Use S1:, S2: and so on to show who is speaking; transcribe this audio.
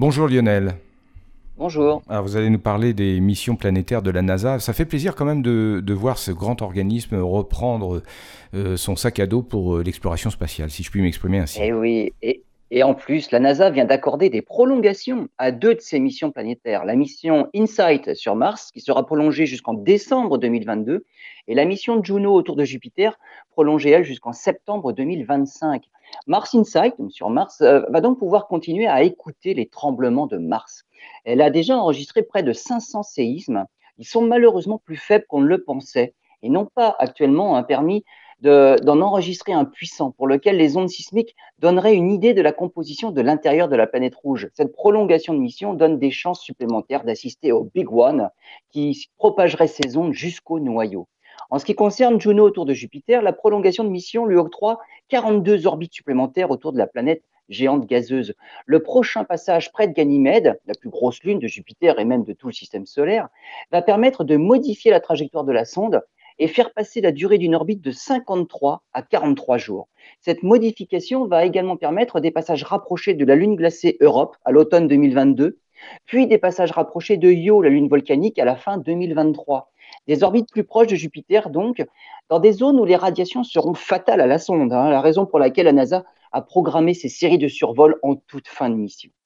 S1: Bonjour Lionel.
S2: Bonjour.
S1: Alors vous allez nous parler des missions planétaires de la NASA. Ça fait plaisir quand même de, voir ce grand organisme reprendre euh, son sac à dos pour euh, l'exploration spatiale, si je puis m'exprimer ainsi.
S2: Eh oui, et, et, en plus, la NASA vient d'accorder des prolongations à deux de ses missions planétaires. La mission InSight sur Mars, qui sera prolongée jusqu'en décembre 2022, et la mission Juno autour de Jupiter, prolongée elle jusqu'en septembre 2025. Mars Insight, sur Mars, euh, va donc pouvoir continuer à écouter les tremblements de Mars. Elle a déjà enregistré près de 500 séismes. Ils sont malheureusement plus faibles qu'on ne le pensait et n'ont pas actuellement un permis d'en enregistrer un puissant pour lequel les ondes sismiques donneraient une idée de la composition de l'intérieur de la planète rouge. Cette prolongation de mission donne des chances supplémentaires d'assister au Big One qui propagerait ces ondes jusqu'au noyau. En ce qui concerne Juno autour de Jupiter, la prolongation de mission lui octroie 42 orbites supplémentaires autour de la planète géante gazeuse. Le prochain passage près de Ganymède, la plus grosse lune de Jupiter et même de tout le système solaire, va permettre de modifier la trajectoire de la sonde et faire passer la durée d'une orbite de 53 à 43 jours. Cette modification va également permettre des passages rapprochés de la lune glacée Europe à l'automne 2022, puis des passages rapprochés de Io, la lune volcanique, à la fin 2023 des orbites plus proches de Jupiter, donc, dans des zones où les radiations seront fatales à la sonde, hein, la raison pour laquelle la NASA a programmé ces séries de survols en toute fin de mission.